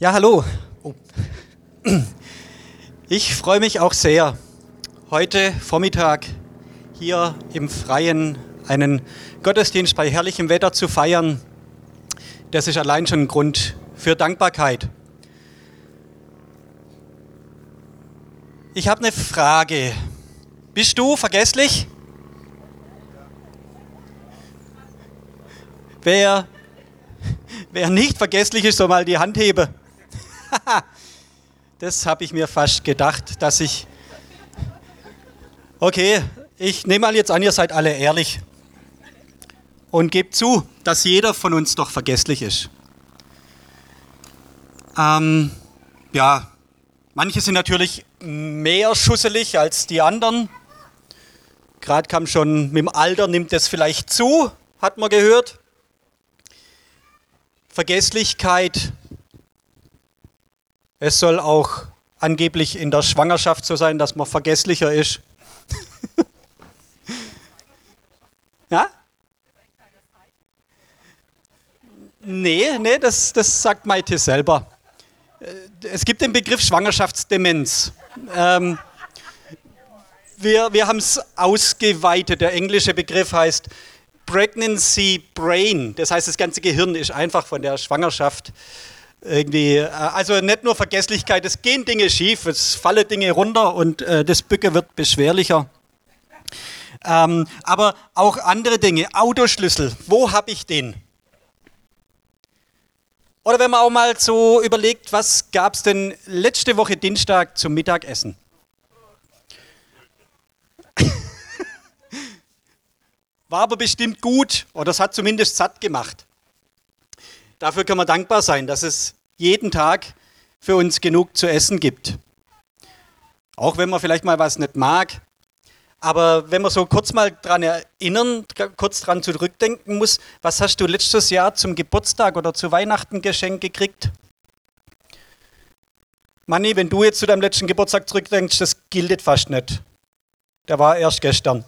Ja, hallo. Oh. Ich freue mich auch sehr, heute Vormittag hier im Freien einen Gottesdienst bei herrlichem Wetter zu feiern. Das ist allein schon ein Grund für Dankbarkeit. Ich habe eine Frage. Bist du vergesslich? Wer, wer nicht vergesslich ist, soll mal die Hand heben. das habe ich mir fast gedacht, dass ich. Okay, ich nehme mal jetzt an, ihr seid alle ehrlich. Und gebt zu, dass jeder von uns doch vergesslich ist. Ähm, ja, manche sind natürlich mehr schusselig als die anderen. Gerade kam schon, mit dem Alter nimmt es vielleicht zu, hat man gehört. Vergesslichkeit es soll auch angeblich in der Schwangerschaft so sein, dass man vergesslicher ist. ja? Nee, nee, das, das sagt Maite selber. Äh, es gibt den Begriff Schwangerschaftsdemenz. Ähm, wir wir haben es ausgeweitet. Der englische Begriff heißt Pregnancy Brain. Das heißt, das ganze Gehirn ist einfach von der Schwangerschaft irgendwie, äh, also nicht nur Vergesslichkeit, es gehen Dinge schief, es fallen Dinge runter und äh, das Bücken wird beschwerlicher. Ähm, aber auch andere Dinge, Autoschlüssel, wo habe ich den? Oder wenn man auch mal so überlegt, was gab es denn letzte Woche Dienstag zum Mittagessen? War aber bestimmt gut oder es hat zumindest satt gemacht. Dafür können wir dankbar sein, dass es jeden Tag für uns genug zu essen gibt. Auch wenn man vielleicht mal was nicht mag. Aber wenn man so kurz mal dran erinnern, kurz dran zurückdenken muss, was hast du letztes Jahr zum Geburtstag oder zu Weihnachten geschenkt gekriegt? Manni, wenn du jetzt zu deinem letzten Geburtstag zurückdenkst, das gilt fast nicht. Der war erst gestern.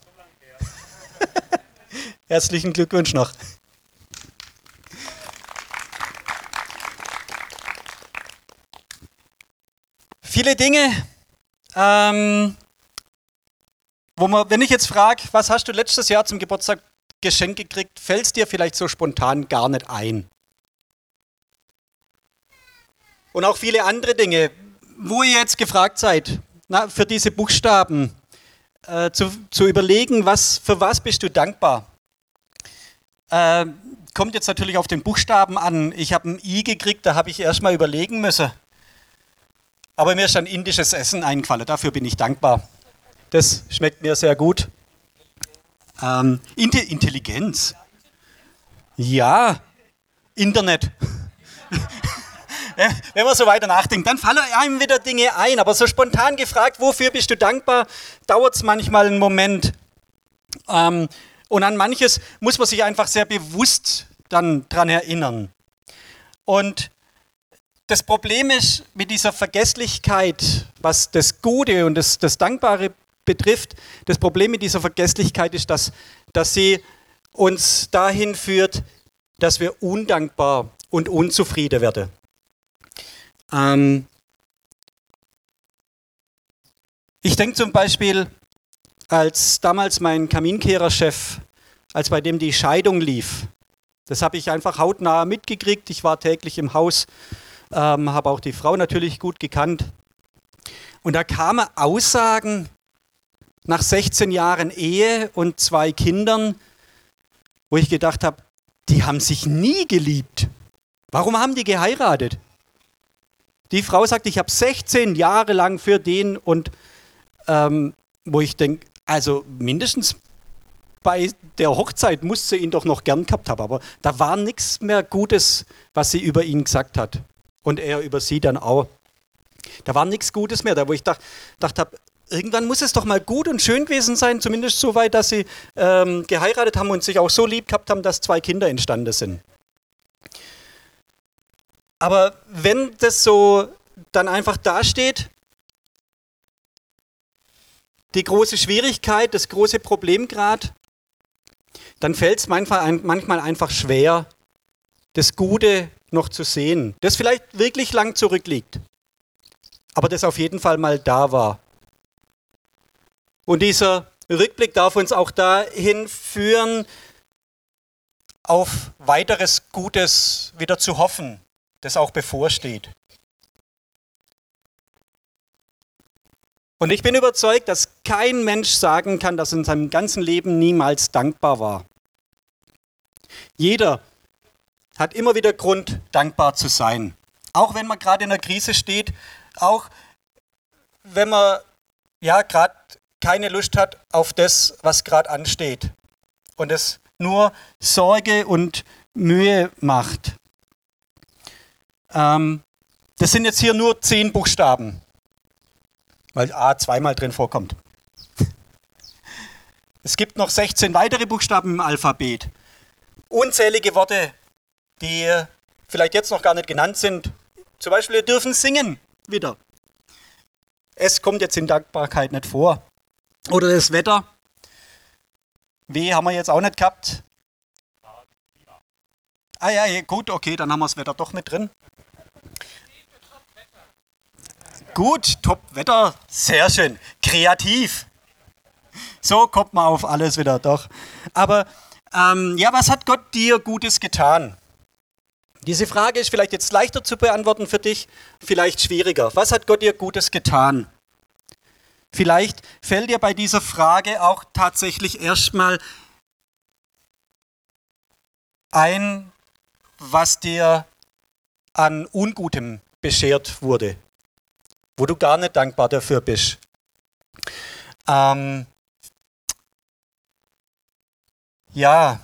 Herzlichen Glückwunsch noch. Viele Dinge, ähm, wo man, wenn ich jetzt frage, was hast du letztes Jahr zum Geburtstag geschenkt gekriegt, fällt es dir vielleicht so spontan gar nicht ein. Und auch viele andere Dinge, wo ihr jetzt gefragt seid, na, für diese Buchstaben äh, zu, zu, überlegen, was, für was bist du dankbar. Äh, kommt jetzt natürlich auf den Buchstaben an. Ich habe ein I gekriegt, da habe ich erstmal überlegen müssen. Aber mir ist ein indisches Essen eingefallen, dafür bin ich dankbar. Das schmeckt mir sehr gut. Ähm, Intelligenz. Ja, Internet. Wenn man so weiter nachdenkt, dann fallen einem wieder Dinge ein. Aber so spontan gefragt, wofür bist du dankbar, dauert es manchmal einen Moment. Ähm, und an manches muss man sich einfach sehr bewusst dann dran erinnern. Und das Problem ist mit dieser Vergesslichkeit, was das Gute und das, das Dankbare betrifft, das Problem mit dieser Vergesslichkeit ist, dass, dass sie uns dahin führt, dass wir undankbar und unzufrieden werden. Ähm ich denke zum Beispiel, als damals mein Kaminkehrerchef, als bei dem die Scheidung lief, das habe ich einfach hautnah mitgekriegt. Ich war täglich im Haus ähm, habe auch die Frau natürlich gut gekannt. Und da kamen Aussagen nach 16 Jahren Ehe und zwei Kindern, wo ich gedacht habe, die haben sich nie geliebt. Warum haben die geheiratet? Die Frau sagt, ich habe 16 Jahre lang für den und ähm, wo ich denke, also mindestens bei der Hochzeit musste sie ihn doch noch gern gehabt haben, aber da war nichts mehr Gutes, was sie über ihn gesagt hat und er über sie dann auch. Da war nichts Gutes mehr, da wo ich dachte, dachte habe, irgendwann muss es doch mal gut und schön gewesen sein, zumindest so weit, dass sie ähm, geheiratet haben und sich auch so lieb gehabt haben, dass zwei Kinder entstanden sind. Aber wenn das so dann einfach dasteht, die große Schwierigkeit, das große Problem gerade, dann fällt es manchmal, manchmal einfach schwer, das Gute noch zu sehen, das vielleicht wirklich lang zurückliegt, aber das auf jeden Fall mal da war. Und dieser Rückblick darf uns auch dahin führen, auf weiteres Gutes wieder zu hoffen, das auch bevorsteht. Und ich bin überzeugt, dass kein Mensch sagen kann, dass er in seinem ganzen Leben niemals dankbar war. Jeder hat immer wieder Grund, dankbar zu sein. Auch wenn man gerade in einer Krise steht, auch wenn man ja gerade keine Lust hat auf das, was gerade ansteht. Und es nur Sorge und Mühe macht. Ähm, das sind jetzt hier nur zehn Buchstaben, weil A zweimal drin vorkommt. Es gibt noch 16 weitere Buchstaben im Alphabet. Unzählige Worte, die vielleicht jetzt noch gar nicht genannt sind. Zum Beispiel, wir dürfen singen wieder. Es kommt jetzt in Dankbarkeit nicht vor. Oder das Wetter. W haben wir jetzt auch nicht gehabt. Ah ja, gut, okay, dann haben wir das Wetter doch mit drin. Gut, Top-Wetter, sehr schön. Kreativ. So kommt man auf alles wieder, doch. Aber ähm, ja, was hat Gott dir Gutes getan? Diese Frage ist vielleicht jetzt leichter zu beantworten für dich, vielleicht schwieriger. Was hat Gott dir Gutes getan? Vielleicht fällt dir bei dieser Frage auch tatsächlich erstmal ein, was dir an Ungutem beschert wurde, wo du gar nicht dankbar dafür bist. Ähm, ja,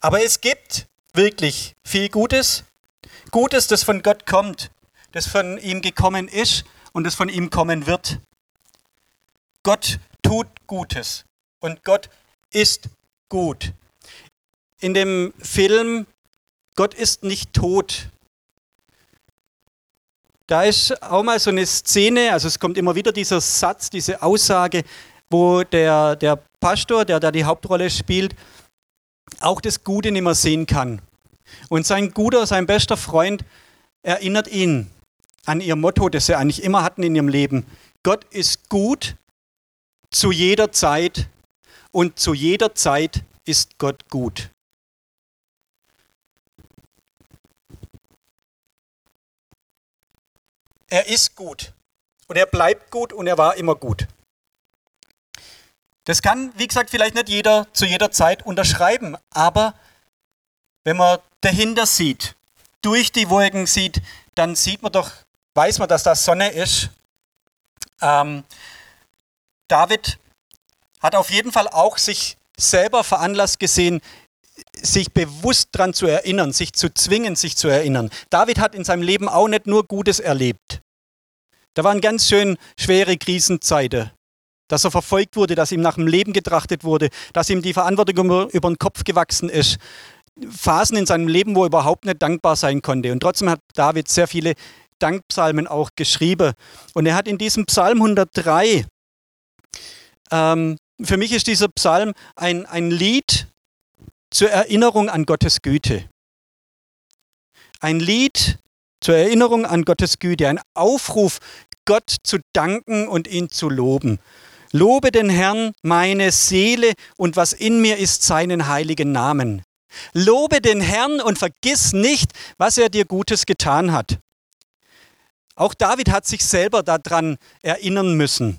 aber es gibt wirklich viel Gutes. Gutes, das von Gott kommt, das von ihm gekommen ist und das von ihm kommen wird. Gott tut Gutes und Gott ist gut. In dem Film Gott ist nicht tot. Da ist auch mal so eine Szene, also es kommt immer wieder dieser Satz, diese Aussage, wo der, der Pastor, der da die Hauptrolle spielt, auch das Gute nicht mehr sehen kann. Und sein guter, sein bester Freund erinnert ihn an ihr Motto, das sie eigentlich immer hatten in ihrem Leben. Gott ist gut zu jeder Zeit und zu jeder Zeit ist Gott gut. Er ist gut und er bleibt gut und er war immer gut. Das kann, wie gesagt, vielleicht nicht jeder zu jeder Zeit unterschreiben, aber wenn man dahinter sieht, durch die Wolken sieht, dann sieht man doch, weiß man, dass das Sonne ist. Ähm, David hat auf jeden Fall auch sich selber veranlasst gesehen, sich bewusst daran zu erinnern, sich zu zwingen, sich zu erinnern. David hat in seinem Leben auch nicht nur Gutes erlebt. Da waren ganz schön schwere Krisenzeiten dass er verfolgt wurde, dass ihm nach dem Leben getrachtet wurde, dass ihm die Verantwortung über, den Kopf gewachsen ist. Phasen in seinem Leben, wo er überhaupt nicht dankbar sein konnte. Und trotzdem hat David sehr viele Dankpsalmen auch geschrieben. Und er hat in diesem Psalm 103, ähm, für mich ist dieser Psalm ein, ein Lied zur Erinnerung an Gottes Güte. Ein Lied zur Erinnerung an Gottes Güte, ein Aufruf, Gott zu danken und ihn zu loben. Lobe den Herrn, meine Seele, und was in mir ist, seinen heiligen Namen. Lobe den Herrn und vergiss nicht, was er dir Gutes getan hat. Auch David hat sich selber daran erinnern müssen.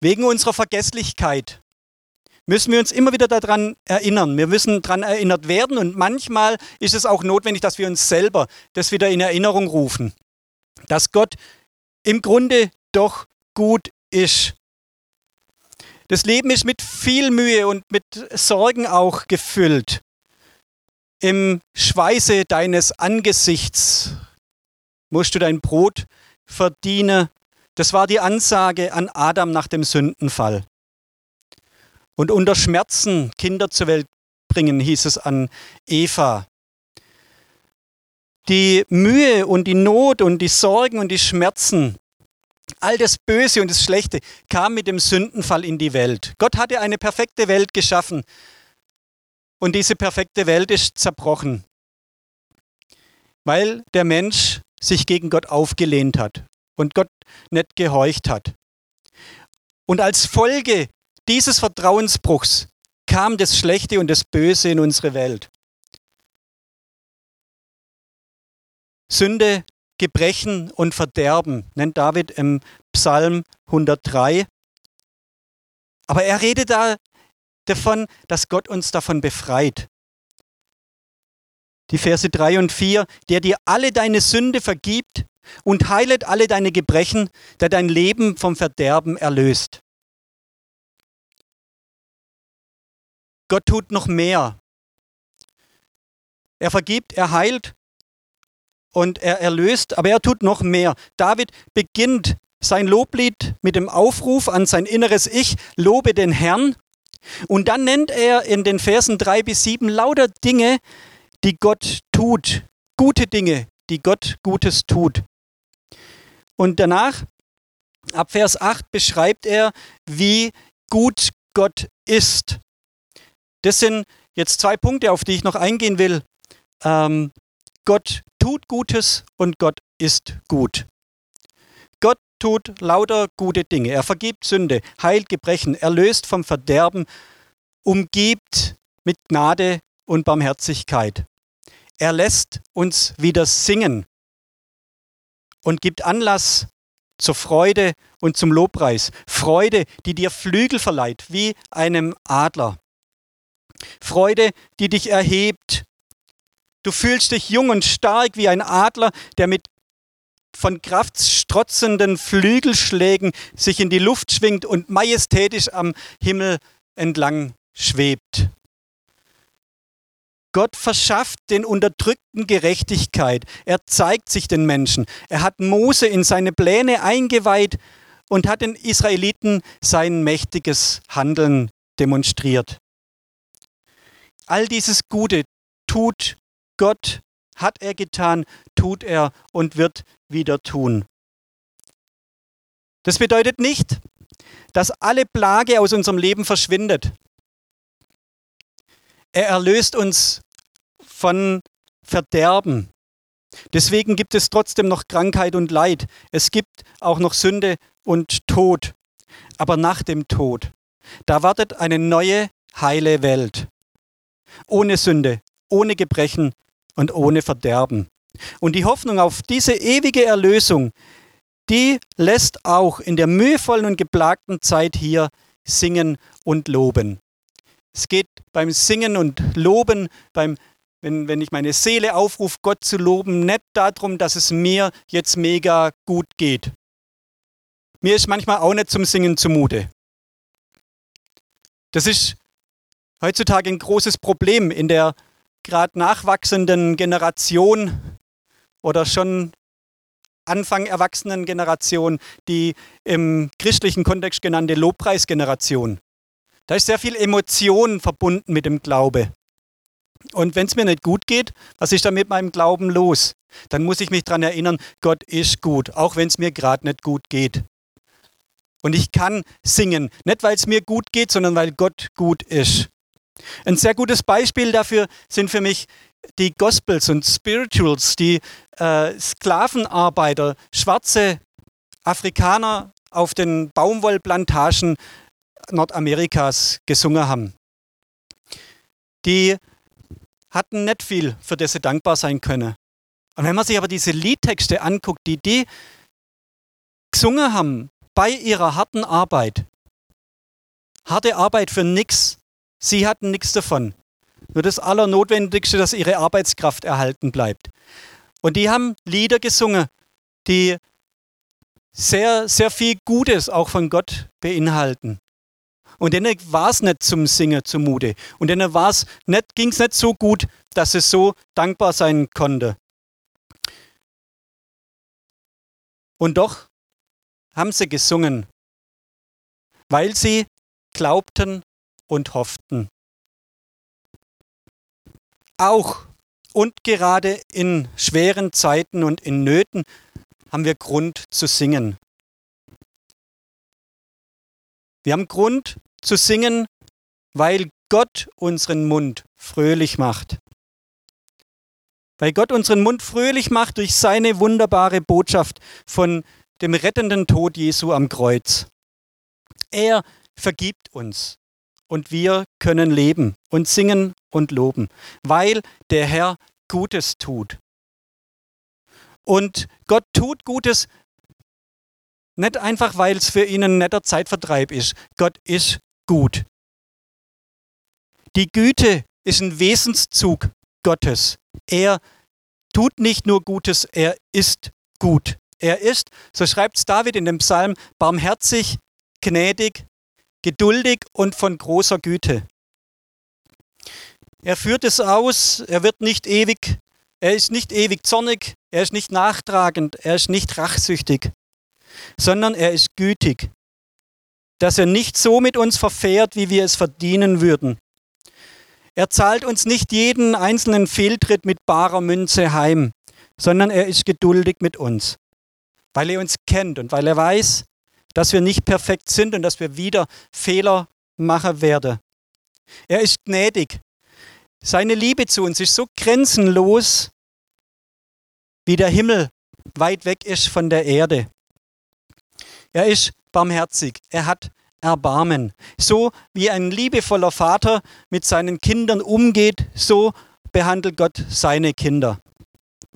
Wegen unserer Vergesslichkeit müssen wir uns immer wieder daran erinnern. Wir müssen daran erinnert werden und manchmal ist es auch notwendig, dass wir uns selber das wieder in Erinnerung rufen. Dass Gott im Grunde doch gut ist. Das Leben ist mit viel Mühe und mit Sorgen auch gefüllt. Im Schweiße deines Angesichts musst du dein Brot verdienen. Das war die Ansage an Adam nach dem Sündenfall. Und unter Schmerzen Kinder zur Welt bringen, hieß es an Eva. Die Mühe und die Not und die Sorgen und die Schmerzen All das Böse und das Schlechte kam mit dem Sündenfall in die Welt. Gott hatte eine perfekte Welt geschaffen und diese perfekte Welt ist zerbrochen. weil der Mensch sich gegen Gott aufgelehnt hat und Gott nicht gehorcht hat. Und als Folge dieses Vertrauensbruchs kam das Schlechte und das Böse in unsere Welt. Sünde, Gebrechen und Verderben nennt David im Psalm 103. Aber er redet da davon, dass Gott uns davon befreit. Die Verse 3 und 4, der dir alle deine Sünde vergibt und heilet alle deine Gebrechen, der dein Leben vom Verderben erlöst. Gott tut noch mehr. Er vergibt, er heilt und er erlöst, aber er tut noch mehr. David beginnt sein Loblied mit dem Aufruf an sein inneres Ich, lobe den Herrn. Und dann nennt er in den Versen 3 bis 7 lauter Dinge, die Gott tut, gute Dinge, die Gott Gutes tut. Und danach, ab Vers 8, beschreibt er, wie gut Gott ist. Das sind jetzt zwei Punkte, auf die ich noch eingehen will. Ähm, Gott tut Gutes und Gott ist gut. Gott tut lauter gute Dinge. Er vergibt Sünde, heilt Gebrechen, erlöst vom Verderben, umgibt mit Gnade und Barmherzigkeit. Er lässt uns wieder singen und gibt Anlass zur Freude und zum Lobpreis. Freude, die dir Flügel verleiht, wie einem Adler. Freude, die dich erhebt. Du fühlst dich jung und stark wie ein Adler, der mit von Kraft strotzenden Flügelschlägen sich in die Luft schwingt und majestätisch am Himmel entlang schwebt. Gott verschafft den Unterdrückten Gerechtigkeit. Er zeigt sich den Menschen. Er hat Mose in seine Pläne eingeweiht und hat den Israeliten sein mächtiges Handeln demonstriert. All dieses Gute tut Gott, hat er getan, tut er und wird wieder tun. Das bedeutet nicht, dass alle Plage aus unserem Leben verschwindet. Er erlöst uns von Verderben. Deswegen gibt es trotzdem noch Krankheit und Leid. Es gibt auch noch Sünde und Tod. Aber nach dem Tod, da wartet eine neue, heile Welt. Ohne Sünde, ohne Gebrechen und ohne Verderben. Und die Hoffnung auf diese ewige Erlösung, die lässt auch in der mühevollen und geplagten Zeit hier singen und loben. Es geht beim Singen und Loben, beim, wenn, wenn ich meine Seele aufrufe, Gott zu loben, nicht darum, dass es mir jetzt mega gut geht. Mir ist manchmal auch nicht zum Singen zumute. Das ist heutzutage ein großes Problem in der gerade nachwachsenden Generation oder schon Anfang erwachsenen Generation, die im christlichen Kontext genannte Lobpreisgeneration. Da ist sehr viel Emotion verbunden mit dem Glaube. Und wenn es mir nicht gut geht, was ist da mit meinem Glauben los? Dann muss ich mich daran erinnern, Gott ist gut, auch wenn es mir gerade nicht gut geht. Und ich kann singen, nicht weil es mir gut geht, sondern weil Gott gut ist. Ein sehr gutes Beispiel dafür sind für mich die Gospels und Spirituals, die äh, Sklavenarbeiter, schwarze Afrikaner auf den Baumwollplantagen Nordamerikas gesungen haben. Die hatten nicht viel, für das sie dankbar sein können. Und wenn man sich aber diese Liedtexte anguckt, die die gesungen haben bei ihrer harten Arbeit, harte Arbeit für nichts, sie hatten nichts davon. Nur das Allernotwendigste, dass ihre Arbeitskraft erhalten bleibt. Und die haben Lieder gesungen, die sehr, sehr viel Gutes auch von Gott beinhalten. Und denen war es nicht zum Singen zumute. Und denen ging es nicht so gut, dass es so dankbar sein konnte. Und doch haben sie gesungen, weil sie glaubten und hofften. Auch und gerade in schweren Zeiten und in Nöten haben wir Grund zu singen. Wir haben Grund zu singen, weil Gott unseren Mund fröhlich macht. Weil Gott unseren Mund fröhlich macht durch seine wunderbare Botschaft von dem rettenden Tod Jesu am Kreuz. Er vergibt uns und wir können leben und singen und loben, weil der Herr Gutes tut. Und Gott tut Gutes nicht einfach, weil es für ihn ein netter Zeitvertreib ist. Gott ist gut. Die Güte ist ein Wesenszug Gottes. Er tut nicht nur Gutes, er ist gut. Er ist, so schreibt es David in dem Psalm, barmherzig, gnädig, geduldig und von großer Güte. Er führt es aus, er wird nicht ewig, er ist nicht ewig zornig, er ist nicht nachtragend, er ist nicht rachsüchtig, sondern er ist gütig, dass er nicht so mit uns verfährt, wie wir es verdienen würden. Er zahlt uns nicht jeden einzelnen Fehltritt mit barer Münze heim, sondern er ist geduldig mit uns, weil er uns kennt und weil er weiß, dass wir nicht perfekt sind und dass wir wieder Fehler machen werden. Er ist gnädig. Seine Liebe zu uns ist so grenzenlos, wie der Himmel weit weg ist von der Erde. Er ist barmherzig. Er hat Erbarmen. So wie ein liebevoller Vater mit seinen Kindern umgeht, so behandelt Gott seine Kinder.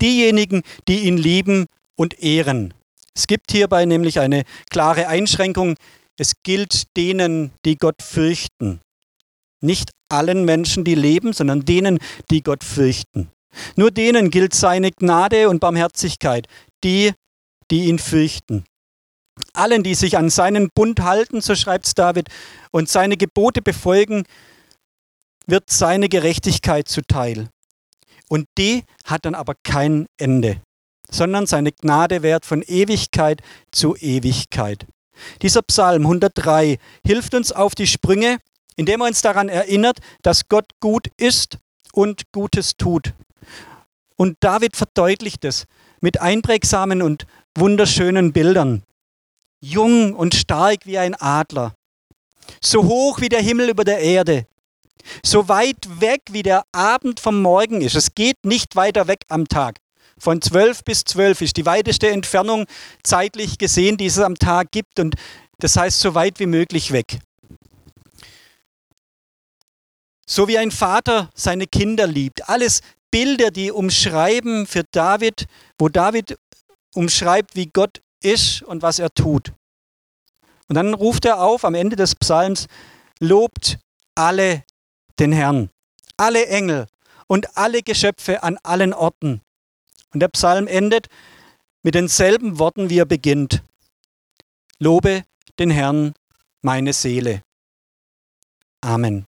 Diejenigen, die ihn lieben und ehren. Es gibt hierbei nämlich eine klare Einschränkung. Es gilt denen, die Gott fürchten. Nicht allen Menschen, die leben, sondern denen, die Gott fürchten. Nur denen gilt seine Gnade und Barmherzigkeit, die, die ihn fürchten. Allen, die sich an seinen Bund halten, so schreibt es David, und seine Gebote befolgen, wird seine Gerechtigkeit zuteil. Und die hat dann aber kein Ende sondern seine Gnade währt von Ewigkeit zu Ewigkeit. Dieser Psalm 103 hilft uns auf die Sprünge, indem er uns daran erinnert, dass Gott gut ist und Gutes tut. Und David verdeutlicht es mit einprägsamen und wunderschönen Bildern. Jung und stark wie ein Adler, so hoch wie der Himmel über der Erde, so weit weg wie der Abend vom Morgen ist. Es geht nicht weiter weg am Tag. Von 12 bis 12 ist die weiteste Entfernung zeitlich gesehen, die es am Tag gibt. Und das heißt, so weit wie möglich weg. So wie ein Vater seine Kinder liebt. Alles Bilder, die umschreiben für David, wo David umschreibt, wie Gott ist und was er tut. Und dann ruft er auf am Ende des Psalms, lobt alle den Herrn, alle Engel und alle Geschöpfe an allen Orten. Und der Psalm endet mit denselben Worten, wie er beginnt. Lobe den Herrn, meine Seele. Amen.